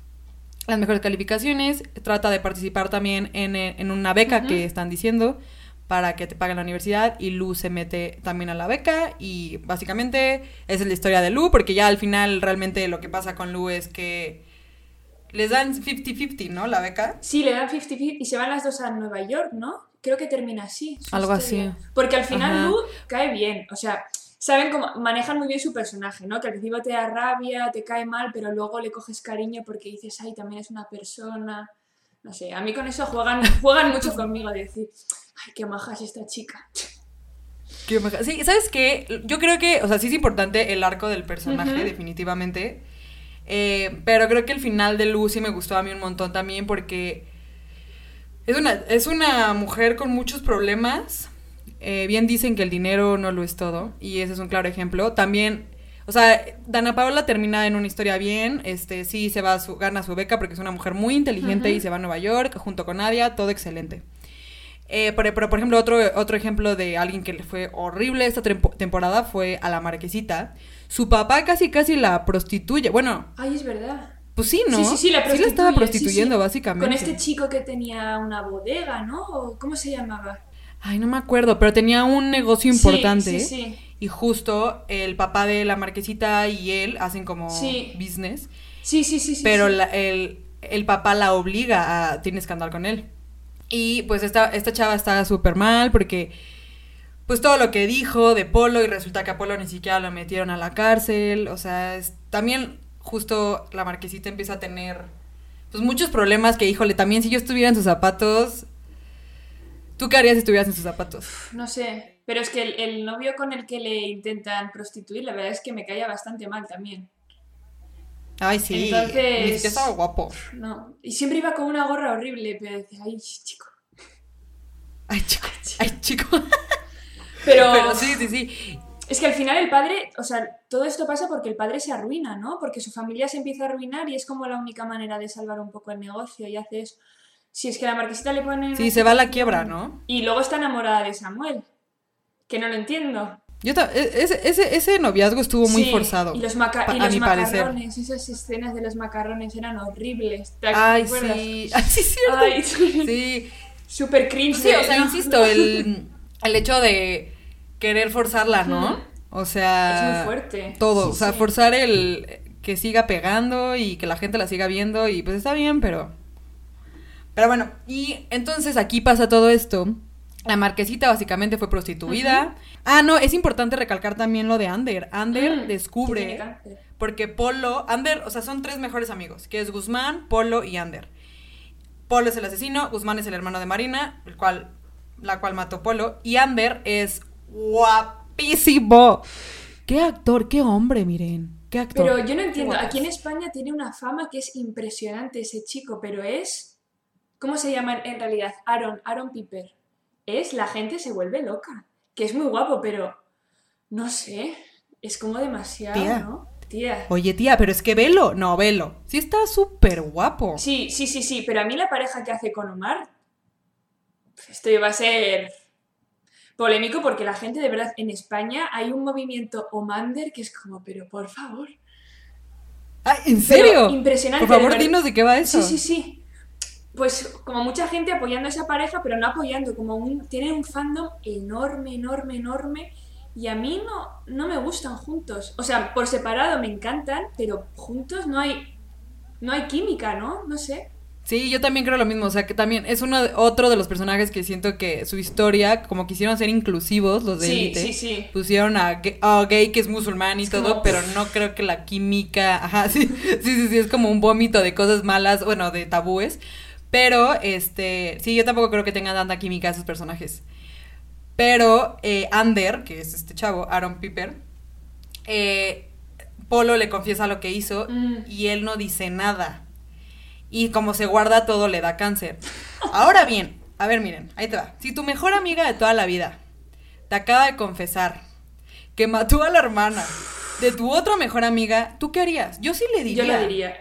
Speaker 1: Las mejores calificaciones. Trata de participar también en, eh, en una beca que están diciendo para que te paguen la universidad y Lu se mete también a la beca y básicamente esa es la historia de Lu porque ya al final realmente lo que pasa con Lu es que les dan 50-50, ¿no? La beca.
Speaker 2: Sí, le dan 50-50 y se van las dos a Nueva York, ¿no? Creo que termina así.
Speaker 1: Algo
Speaker 2: historia.
Speaker 1: así.
Speaker 2: Porque al final
Speaker 1: Ajá.
Speaker 2: Lu cae bien, o sea, saben cómo manejan muy bien su personaje, ¿no? Que al principio te da rabia, te cae mal, pero luego le coges cariño porque dices, ay, también es una persona. No sé, a mí con eso juegan, juegan mucho conmigo, de decir, ay, qué maja es esta chica.
Speaker 1: Qué maja. Sí, ¿sabes qué? Yo creo que, o sea, sí es importante el arco del personaje, definitivamente. Eh, pero creo que el final de Lu sí me gustó a mí un montón también porque es una, es una mujer con muchos problemas. Eh, bien dicen que el dinero no lo es todo. Y ese es un claro ejemplo. También, o sea, Dana Paola termina en una historia bien. Este, sí se va a su, gana su beca porque es una mujer muy inteligente y se va a Nueva York junto con Nadia, todo excelente. Eh, pero, pero, por ejemplo, otro, otro ejemplo de alguien que le fue horrible esta tempo- temporada fue a la marquesita. Su papá casi casi la prostituye. Bueno,
Speaker 2: Ay, es verdad.
Speaker 1: Pues sí, ¿no?
Speaker 2: Sí, sí, sí, la
Speaker 1: Sí la estaba
Speaker 2: sí,
Speaker 1: prostituyendo,
Speaker 2: sí.
Speaker 1: básicamente.
Speaker 2: Con este chico que tenía una bodega, ¿no? ¿O ¿Cómo se llamaba?
Speaker 1: Ay, no me acuerdo, pero tenía un negocio importante.
Speaker 2: Sí, sí.
Speaker 1: Y justo el papá de la marquesita y él hacen como business.
Speaker 2: Sí, sí, sí, sí.
Speaker 1: pero la- el, el papá la obliga a. Tienes que andar con él. Y pues esta, esta chava está súper mal porque. Pues todo lo que dijo de Polo y resulta que a Polo ni siquiera lo metieron a la cárcel. O sea, es- también justo la marquesita empieza a tener pues muchos problemas que, híjole, también si yo estuviera en sus zapatos. ¿Tú qué harías si estuvieras en sus zapatos?
Speaker 2: No sé, pero es que el, el novio con el que le intentan prostituir, la verdad es que me caía bastante mal también.
Speaker 1: Ay, sí.
Speaker 2: Entonces-
Speaker 1: estaba guapo.
Speaker 2: No, y siempre iba con una gorra horrible, pero decía, ay, chico.
Speaker 1: Ay, chico. Ay, chico.
Speaker 2: Pero,
Speaker 1: Pero sí, sí, sí.
Speaker 2: Es que al final el padre, o sea, todo esto pasa porque el padre se arruina, ¿no? Porque su familia se empieza a arruinar y es como la única manera de salvar un poco el negocio y hace eso. Si es que la marquesita le pone...
Speaker 1: Sí, se va a la quiebra, ¿no?
Speaker 2: Y luego está enamorada de Samuel, que no lo entiendo.
Speaker 1: Yo e- ese, ese, ese noviazgo estuvo muy
Speaker 2: Sí,
Speaker 1: forzado.
Speaker 2: Y los, maca- y los
Speaker 1: mi parecer.
Speaker 2: macarrones, esas escenas de los macarrones eran horribles. ¿Te
Speaker 1: Ay, sí. Ay, sí, cierto.
Speaker 2: Ay,
Speaker 1: Sí.
Speaker 2: Súper cringe.
Speaker 1: Sí, o sea,
Speaker 2: ¿no?
Speaker 1: insisto, el, el hecho de querer forzarla, ¿no? O sea.
Speaker 2: Es muy fuerte.
Speaker 1: Todo.
Speaker 2: Sí,
Speaker 1: o sea,
Speaker 2: sí.
Speaker 1: forzar el que siga pegando y que la gente la siga viendo y pues está bien, pero. Pero bueno, y entonces aquí pasa todo esto. La marquesita básicamente fue prostituida. Ah, no, es importante recalcar también lo de Ander. Ander
Speaker 2: Mm,
Speaker 1: descubre. Porque Polo, Ander, o sea, son tres mejores amigos, que es Guzmán, Polo y Ander. Polo es el asesino, Guzmán es el hermano de Marina, el cual, la cual mató Polo, y Ander es guapísimo. Qué actor, qué hombre, miren. Qué actor.
Speaker 2: Pero yo no entiendo, aquí en España tiene una fama que es impresionante ese chico, pero es... ¿Cómo se llama en realidad? Aaron, Aaron Piper. Es, la gente se vuelve loca, que es muy guapo, pero no sé, es como demasiado,
Speaker 1: Tía.
Speaker 2: ¿no? Tía.
Speaker 1: Oye, tía, pero es que velo, no, velo. Sí está súper guapo.
Speaker 2: Sí, sí, sí, sí, pero a mí la pareja que hace con Omar, esto va a ser polémico porque la gente de verdad en España hay un movimiento Omander que es como, pero por favor.
Speaker 1: Ay, ¿En
Speaker 2: Pero
Speaker 1: serio?
Speaker 2: impresionante.
Speaker 1: Por favor,
Speaker 2: de
Speaker 1: dinos de qué va eso.
Speaker 2: Sí, sí, sí. Pues como mucha gente apoyando a esa pareja, pero no apoyando, como un, tienen un fandom enorme, enorme, enorme. Y a mí no, no me gustan juntos. O sea, por separado me encantan, pero juntos no hay, no hay química, ¿no? No sé.
Speaker 1: Sí, yo también creo lo mismo, o sea que también es uno de- otro de los personajes que siento que su historia, como quisieron ser inclusivos los de
Speaker 2: Sí,
Speaker 1: Elite,
Speaker 2: sí, sí.
Speaker 1: pusieron a, gay- a gay que es musulmán y
Speaker 2: Es
Speaker 1: todo,
Speaker 2: como-
Speaker 1: pero no creo que la química, ajá, sí, sí, sí, sí, es como un vómito de cosas malas, bueno, de tabúes, pero este, sí, yo tampoco creo que tengan tanta química esos personajes. Pero eh, Ander, que es este chavo, Aaron Piper, eh, Polo le confiesa lo que hizo
Speaker 2: Mm.
Speaker 1: y él no dice nada. Y como se guarda todo, le da cáncer. Ahora bien, a ver, miren, ahí te va. Si tu mejor amiga de toda la vida te acaba de confesar que mató a la hermana de tu otra mejor amiga, ¿tú qué harías? Yo sí le
Speaker 2: Yo
Speaker 1: diría.
Speaker 2: lo diría.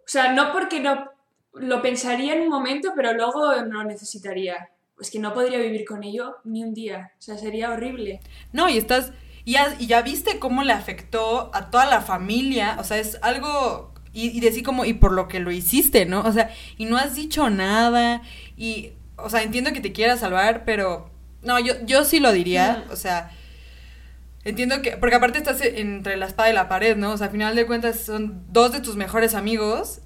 Speaker 2: O sea, no porque no lo pensaría en un momento, pero luego no lo necesitaría. Es que no podría vivir con ello ni un día. O sea, sería horrible.
Speaker 1: No, y estás. Y ya, y ya viste cómo le afectó a toda la familia. O sea, es algo. Y, y decir como, y por lo que lo hiciste, ¿no? O sea, y no has dicho nada. Y. O sea, entiendo que te quieras salvar, pero. No, yo, yo sí lo diría. O sea. Entiendo que. Porque aparte estás entre la espada y la pared, ¿no? O sea, al final de cuentas son dos de tus mejores amigos.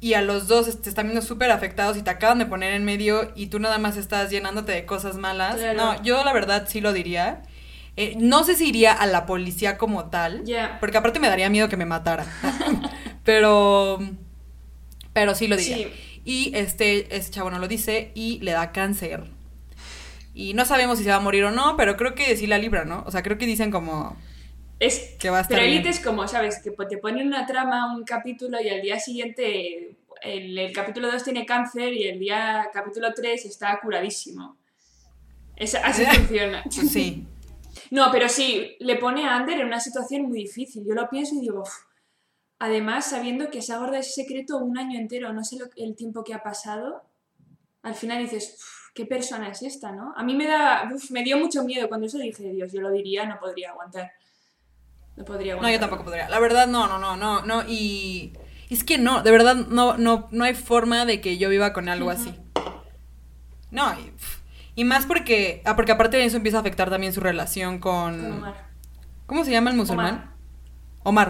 Speaker 1: Y a los dos te están viendo súper afectados y te acaban de poner en medio y tú nada más estás llenándote de cosas malas.
Speaker 2: Claro.
Speaker 1: No, yo la verdad sí lo diría. Eh, no sé si iría a la policía como tal.
Speaker 2: Ya.
Speaker 1: Porque aparte me daría miedo que me matara. pero. Pero sí lo diría.
Speaker 2: Sí.
Speaker 1: Y este, este chavo no lo dice y le da cáncer. Y no sabemos si se va a morir o no, pero creo que sí la libra, ¿no? O sea, creo que dicen como.
Speaker 2: Es,
Speaker 1: Que va a estar
Speaker 2: pero. Elite es como, ¿sabes? Que te ponen una trama, un capítulo y al día siguiente el, el capítulo 2 tiene cáncer y el día capítulo 3 está curadísimo. Es, así funciona.
Speaker 1: Sí.
Speaker 2: No, pero sí, le pone a Ander en una situación muy difícil. Yo lo pienso y digo, "Uf". Además sabiendo que se ha guardado ese secreto un año entero, no sé lo- el tiempo que ha pasado, al final dices, "Uf, ¿qué persona es esta, no? A mí me da, uf, me dio mucho miedo cuando eso dije, Dios, yo lo diría, no podría aguantar. No podría
Speaker 1: No,
Speaker 2: aguantar.
Speaker 1: yo tampoco podría. La verdad, no, no, no, no, no. Y es que no, de verdad, no, no, no hay forma de que yo viva con algo así. No, y, y más porque, ah, porque aparte de eso empieza a afectar también su relación con...
Speaker 2: Con Omar.
Speaker 1: ¿Cómo se llama el musulmán? Omar.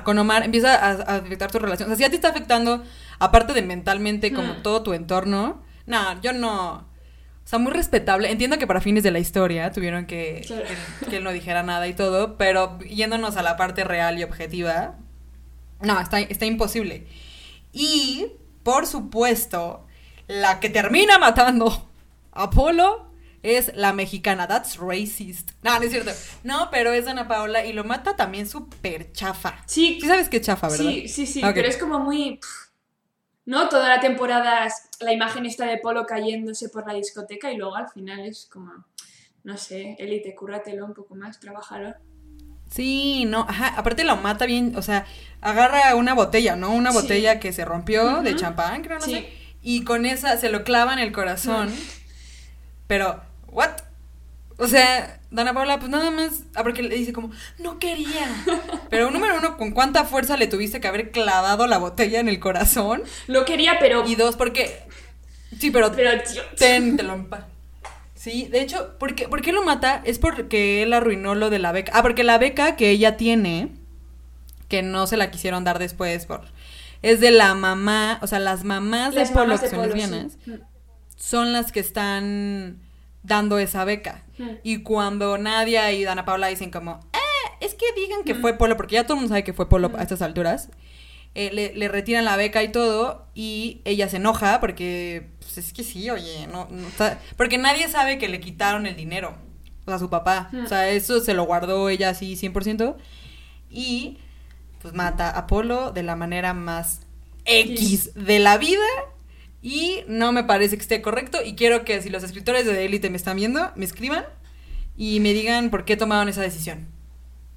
Speaker 1: Con Omar empieza a, a afectar tu relación. O sea, si a ti está afectando, aparte de mentalmente, como todo tu entorno, no, yo no. O sea, muy respetable. Entiendo que para fines de la historia tuvieron que,
Speaker 2: Claro.
Speaker 1: que, que él no dijera nada y todo, pero yéndonos a la parte real y objetiva, no, está, está imposible. Y, por supuesto, la que termina matando a Apolo es la mexicana. That's racist. No, no es cierto. No, pero es Ana Paola y lo mata también súper chafa.
Speaker 2: Sí,
Speaker 1: Sí sabes es chafa, ¿verdad?
Speaker 2: sí, sí, sí, pero es como muy... ¿No? Toda la temporada la imagen está de Polo cayéndose por la discoteca y luego al final es como... No sé, Elite, cúrratelo un poco más, trabajalo.
Speaker 1: Sí, no, ajá, aparte lo mata bien, o sea, agarra una botella, ¿no? Una
Speaker 2: Sí.
Speaker 1: botella que se rompió de champán, creo, no
Speaker 2: Sí.
Speaker 1: sé. Y con esa se lo clava en el corazón. Pero, ¿what? O sea, Dana Paula, pues nada más, ah, porque le dice como, no quería. Pero número uno, ¿con cuánta fuerza le tuviste que haber clavado la botella en el corazón?
Speaker 2: Lo quería, pero...
Speaker 1: Y dos, porque, sí, pero,
Speaker 2: Pero,
Speaker 1: ten, te lo Sí, de hecho, ¿por qué, por qué lo mata? Es porque él arruinó lo de la beca. Ah, porque la beca que ella tiene, que no se la quisieron dar después por... Es de la mamá, o sea, las mamás
Speaker 2: Las
Speaker 1: de Polo, que son
Speaker 2: sí.
Speaker 1: lesbianas, son las que están dando esa beca.
Speaker 2: Mm.
Speaker 1: Y cuando Nadia y Dana Paula dicen como, eh, es que digan que
Speaker 2: Mm.
Speaker 1: fue Polo, porque ya todo el mundo sabe que fue Polo
Speaker 2: Mm.
Speaker 1: a estas alturas, eh, le, le retiran la beca y todo, y ella se enoja porque, pues es que sí, oye, no, no está- porque nadie sabe que le quitaron el dinero, o sea, su papá, o sea, eso se lo guardó ella así 100%, y pues mata a Polo de la manera más X de la vida. Y no me parece que esté correcto. Y quiero que si los escritores de Élite me están viendo, me escriban y me digan por qué tomaron esa decisión.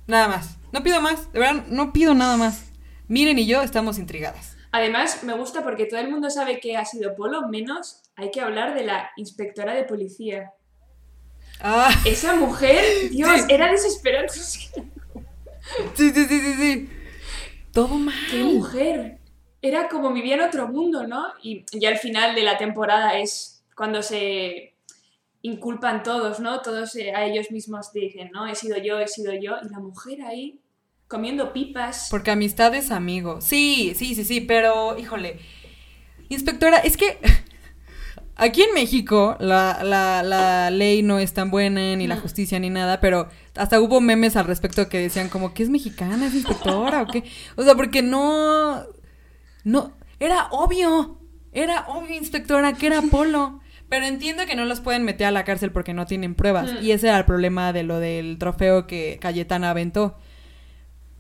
Speaker 1: Nada más. No pido más. De verdad, no pido nada más. Miren y yo estamos intrigadas.
Speaker 2: Además, me gusta porque todo el mundo sabe que ha sido Polo, menos hay que hablar de la inspectora de policía.
Speaker 1: Ah,
Speaker 2: Esa mujer, Dios,
Speaker 1: Sí.
Speaker 2: era desesperante.
Speaker 1: sí, sí, sí, sí, sí. Todo mal.
Speaker 2: ¡Qué mujer! Era como vivía en otro mundo, ¿no? Y ya al final de la temporada es cuando se inculpan todos, ¿no? Todos eh, a ellos mismos dicen, ¿no? He sido yo, he sido yo. Y la mujer ahí comiendo pipas.
Speaker 1: Porque amistad es amigo. Sí, sí, sí, sí, pero híjole. Inspectora, es que aquí en México la, la, la ley no es tan buena, ni la
Speaker 2: Mm.
Speaker 1: justicia, ni nada, pero hasta hubo memes al respecto que decían como que es mexicana, es inspectora o qué. O sea, porque no. No. Era obvio. Era obvio, inspectora, que era Polo. Pero entiendo que no los pueden meter a la cárcel porque no tienen pruebas.
Speaker 2: Mm.
Speaker 1: Y ese era el problema de lo del trofeo que Cayetana aventó.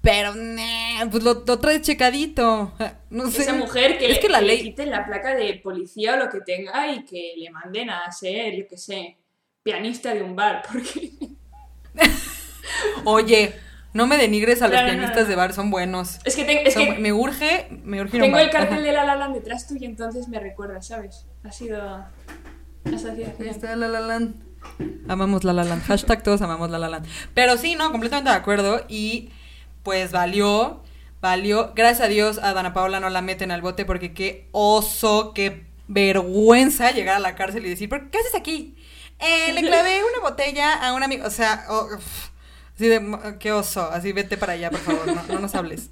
Speaker 1: Pero, nah, pues lo, lo traes checadito. No sé.
Speaker 2: Esa mujer que,
Speaker 1: es que la
Speaker 2: que le quiten la placa de policía o lo que tenga y que le manden a ser, yo qué sé, pianista de un bar, porque
Speaker 1: Oye, No me denigres a los
Speaker 2: No, no, no,
Speaker 1: pianistas de bar, son buenos.
Speaker 2: Es que, te- es
Speaker 1: Son
Speaker 2: que
Speaker 1: bu- me urge, me urge
Speaker 2: tengo el cartel de La La Land detrás tuyo, entonces me recuerda, ¿sabes? Ha sido asociación.
Speaker 1: está La La Land. Amamos La La Land. Hashtag todos amamos La La Land. Pero sí, no, completamente de acuerdo. Y pues valió, valió. Gracias a Dios a Dana Paola no la meten al bote porque qué oso, qué vergüenza llegar a la cárcel y decir, ¿pero qué haces aquí? "Eh, le clavé una botella a un amigo. O sea, oh, uf. Así de, "M- qué oso. Así vete para allá, por favor, no, no nos hables.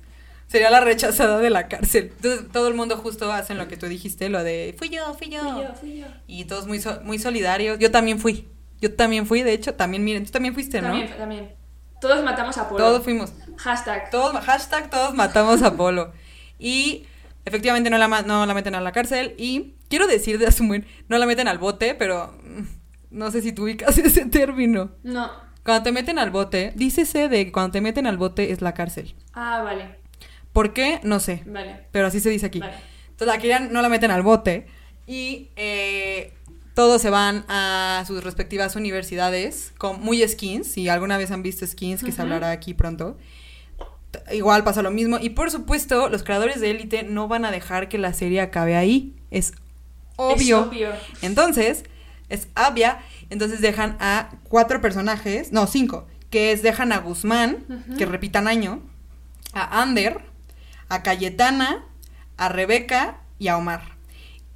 Speaker 1: Sería la rechazada de la cárcel. Entonces, todo el mundo justo hacen lo que tú dijiste, lo de, fui yo, fui yo.
Speaker 2: Fui yo, fui yo.
Speaker 1: Y todos muy, so- muy solidarios. Yo también fui. Yo también fui, de hecho, también, miren, tú también fuiste, ¿no?
Speaker 2: También, también. Todos matamos a Polo.
Speaker 1: Todos fuimos.
Speaker 2: Hashtag.
Speaker 1: Todos, hashtag todos matamos a Polo. Y efectivamente no la, no la meten a la cárcel. Y quiero decir de asumir, no la meten al bote, pero mm, no sé si tú ubicas ese término.
Speaker 2: No.
Speaker 1: Cuando te meten al bote, dícese de que cuando te meten al bote es la cárcel.
Speaker 2: Ah, vale.
Speaker 1: ¿Por qué? No sé.
Speaker 2: Vale.
Speaker 1: Pero así se dice aquí.
Speaker 2: Vale.
Speaker 1: Entonces aquí ya no la meten al bote y eh, todos se van a sus respectivas universidades con muy skins. Si alguna vez han visto skins, que se hablará aquí pronto. Igual pasa lo mismo. Y por supuesto, los creadores de Élite no van a dejar que la serie acabe ahí. Es obvio.
Speaker 2: Es obvio.
Speaker 1: Entonces, es obvia. Entonces dejan a cuatro personajes, no, cinco, que es dejan a Guzmán, que repitan año, a Ander, a Cayetana, a Rebeca y a Omar.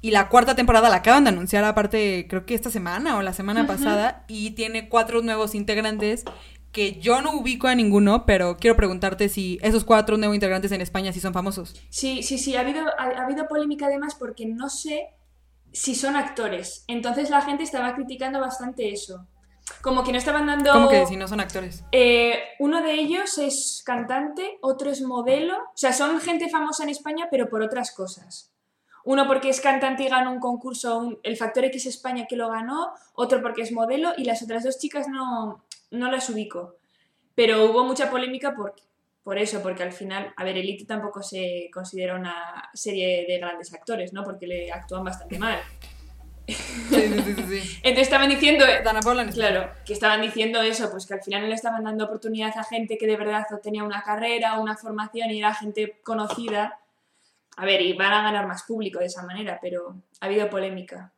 Speaker 1: Y la cuarta temporada la acaban de anunciar, aparte, creo que esta semana o la semana pasada, y tiene cuatro nuevos integrantes que yo no ubico a ninguno, pero quiero preguntarte si esos cuatro nuevos integrantes en España sí son famosos.
Speaker 2: Sí, sí, sí, ha habido, ha, ha habido polémica además porque no sé si son actores. Entonces la gente estaba criticando bastante eso. Como que no estaban dando...
Speaker 1: ¿Cómo que si no son actores?
Speaker 2: Eh, uno de ellos es cantante, otro es modelo. O sea, son gente famosa en España, pero por otras cosas. Uno porque es cantante y ganó un concurso, un- el Factor X España que lo ganó, otro porque es modelo y las otras dos chicas no, no las ubico. Pero hubo mucha polémica por, por eso, porque al final, a ver, Elite tampoco se considera una serie de grandes actores, ¿no? Porque le actúan bastante mal.
Speaker 1: Sí, sí, sí.
Speaker 2: Entonces estaban diciendo,
Speaker 1: Dana especial.
Speaker 2: Claro, que estaban diciendo eso, pues que al final no le estaban dando oportunidad a gente que de verdad tenía una carrera, una formación y era gente conocida. A ver, y van a ganar más público de esa manera, pero ha habido polémica.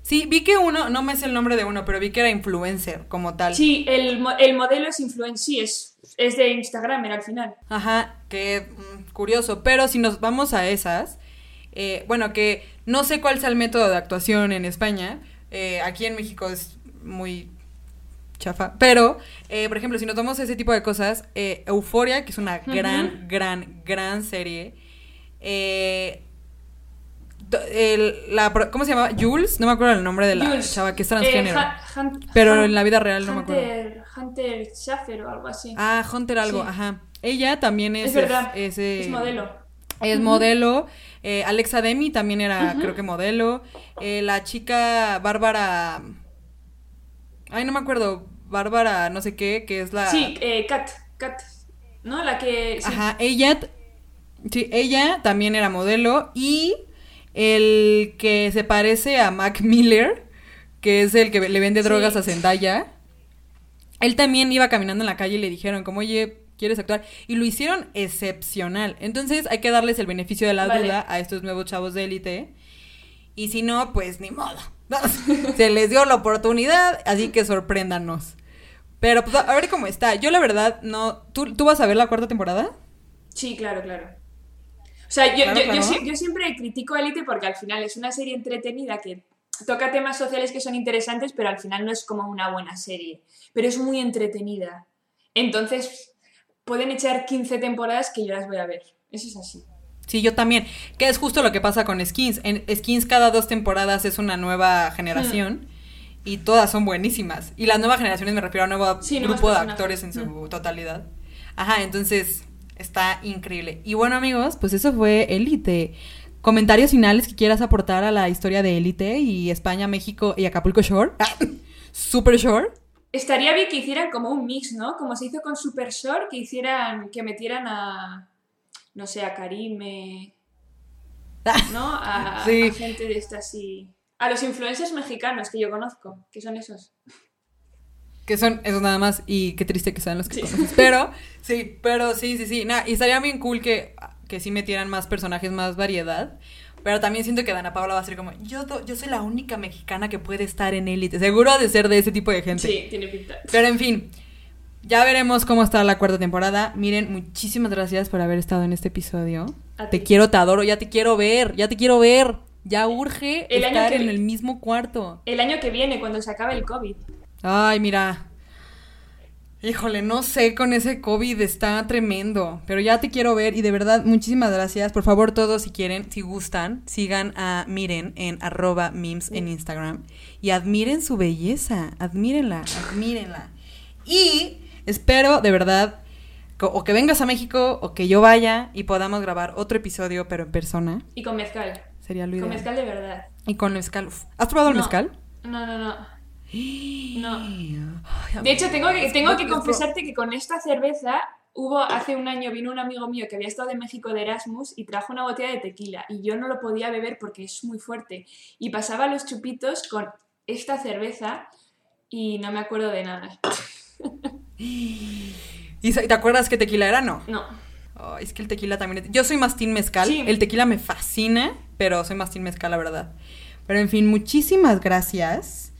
Speaker 1: Sí, vi que uno, no me sé el nombre de uno, pero vi que era influencer como tal.
Speaker 2: Sí, el, el modelo es influencer, sí, es, es de Instagram al final.
Speaker 1: Ajá, que mm, curioso. Pero si nos vamos a esas, eh, bueno, que no sé cuál sea el método de actuación en España. eh, aquí en México es muy chafa. Pero, eh, por ejemplo, si nos tomamos ese tipo de cosas, eh, Euforia, que es una gran, gran, gran serie. Eh, el- la, ¿Cómo se llama? Jules, no me acuerdo el nombre de la
Speaker 2: Jules,
Speaker 1: chava que es
Speaker 2: eh,
Speaker 1: transgénero.
Speaker 2: Han-
Speaker 1: pero
Speaker 2: Han-
Speaker 1: en la vida real no me acuerdo.
Speaker 2: Hunter, Hunter Schaffer o algo así.
Speaker 1: Ah, Hunter algo,
Speaker 2: Sí.
Speaker 1: ajá. Ella también es,
Speaker 2: es verdad,
Speaker 1: es,
Speaker 2: es,
Speaker 1: eh,
Speaker 2: modelo.
Speaker 1: Es modelo. Eh, Alexa Demi también era, creo que modelo. Eh, la chica Bárbara. Ay, no me acuerdo. Bárbara, no sé qué, que es la.
Speaker 2: Sí, eh, Kat, Kat, ¿no? La que... sí.
Speaker 1: Ajá, ella. Sí, ella también era modelo. Y el que se parece a Mac Miller, que es el que le vende
Speaker 2: Sí.
Speaker 1: drogas a Zendaya. Él también iba caminando en la calle y le dijeron, como, oye, ¿quieres actuar? Y lo hicieron excepcional. Entonces hay que darles el beneficio de la
Speaker 2: Vale.
Speaker 1: duda a estos nuevos chavos de élite. Y si no, pues ni modo. Se les dio la oportunidad, así que sorpréndanos. Pero pues a ver cómo está. Yo la verdad no... ¿Tú, ¿tú vas a ver la cuarta temporada?
Speaker 2: Sí, claro, claro. O sea, yo,
Speaker 1: Claro,
Speaker 2: yo- yo
Speaker 1: claro.
Speaker 2: si- yo siempre critico a Elite porque al final es una serie entretenida que toca temas sociales que son interesantes, pero al final no es como una buena serie. Pero es muy entretenida. Entonces, pueden echar 15 temporadas que yo las voy a ver. Eso es así.
Speaker 1: Sí, yo también. Que es justo lo que pasa con Skins. En Skins cada dos temporadas es una nueva generación. Y todas son buenísimas. Y las nuevas generaciones me refiero a un nuevo
Speaker 2: Sí,
Speaker 1: grupo de actores en su
Speaker 2: Mm.
Speaker 1: totalidad. Ajá, entonces está increíble. Y bueno, amigos, pues eso fue Élite. Comentarios finales que quieras aportar a la historia de Élite y España, México y Acapulco Shore. Super Shore.
Speaker 2: Estaría bien que hicieran como un mix, ¿no? Como se hizo con Super Short, que hicieran, que metieran a, no sé, a Karime, ¿no? A,
Speaker 1: Sí.
Speaker 2: a gente de esta así. A los influencers mexicanos que yo conozco, que son esos.
Speaker 1: Que son esos nada más y qué triste que sean los que conoces. Pero, sí, pero sí, sí, sí. Nah, y estaría bien cool que, que sí metieran más personajes, más variedad. Pero también siento que Dana Paula va a ser como, yo, do- yo soy la única mexicana que puede estar en élite. Seguro ha de ser de ese tipo de gente.
Speaker 2: Sí, tiene pinta.
Speaker 1: Pero en fin, ya veremos cómo está la cuarta temporada. Miren, muchísimas gracias por haber estado en este episodio.
Speaker 2: A
Speaker 1: Te
Speaker 2: ti.
Speaker 1: quiero, te adoro, ya te quiero ver, ya te quiero ver. Ya urge
Speaker 2: El año
Speaker 1: estar
Speaker 2: que
Speaker 1: en el mismo cuarto.
Speaker 2: El año que viene, cuando se acabe el COVID.
Speaker 1: Ay, mira. Híjole, no sé, con ese COVID está tremendo, pero ya te quiero ver y de verdad muchísimas gracias. Por favor, todos si quieren, si gustan, sigan a Miren en arroba memes en Instagram y admiren su belleza, admírenla, admírenla. Y espero de verdad o que vengas a México o que yo vaya y podamos grabar otro episodio, pero en persona.
Speaker 2: Y con mezcal.
Speaker 1: Sería lo
Speaker 2: Con
Speaker 1: ideal.
Speaker 2: mezcal de verdad.
Speaker 1: Y con mezcal. uf. ¿Has probado el mezcal?
Speaker 2: No, no, no. No. De hecho, tengo que, tengo que confesarte que con esta cerveza hubo hace un año vino un amigo mío que había estado de México de Erasmus y trajo una botella de tequila y yo no lo podía beber porque es muy fuerte y pasaba los chupitos con esta cerveza y no me acuerdo de nada.
Speaker 1: ¿Y te acuerdas qué tequila era? No.
Speaker 2: No.
Speaker 1: Oh, es que el tequila también. Yo soy más team mezcal.
Speaker 2: Sí.
Speaker 1: El tequila me fascina, pero soy más team mezcal, la verdad. Pero en fin, muchísimas gracias.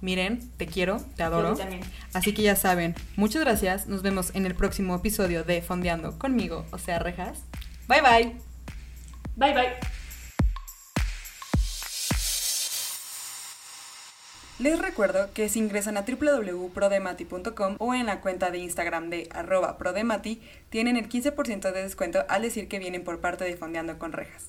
Speaker 1: Miren, te quiero, te adoro.
Speaker 2: Yo también.
Speaker 1: Así que ya saben, muchas gracias. Nos vemos en el próximo episodio de Fondeando conmigo, o sea, Rejas. Bye bye.
Speaker 2: Bye bye.
Speaker 1: Les recuerdo que si ingresan a www.prodemati.com o en la cuenta de Instagram de arroba prodemati, tienen el 15% de descuento al decir que vienen por parte de Fondeando con Rejas.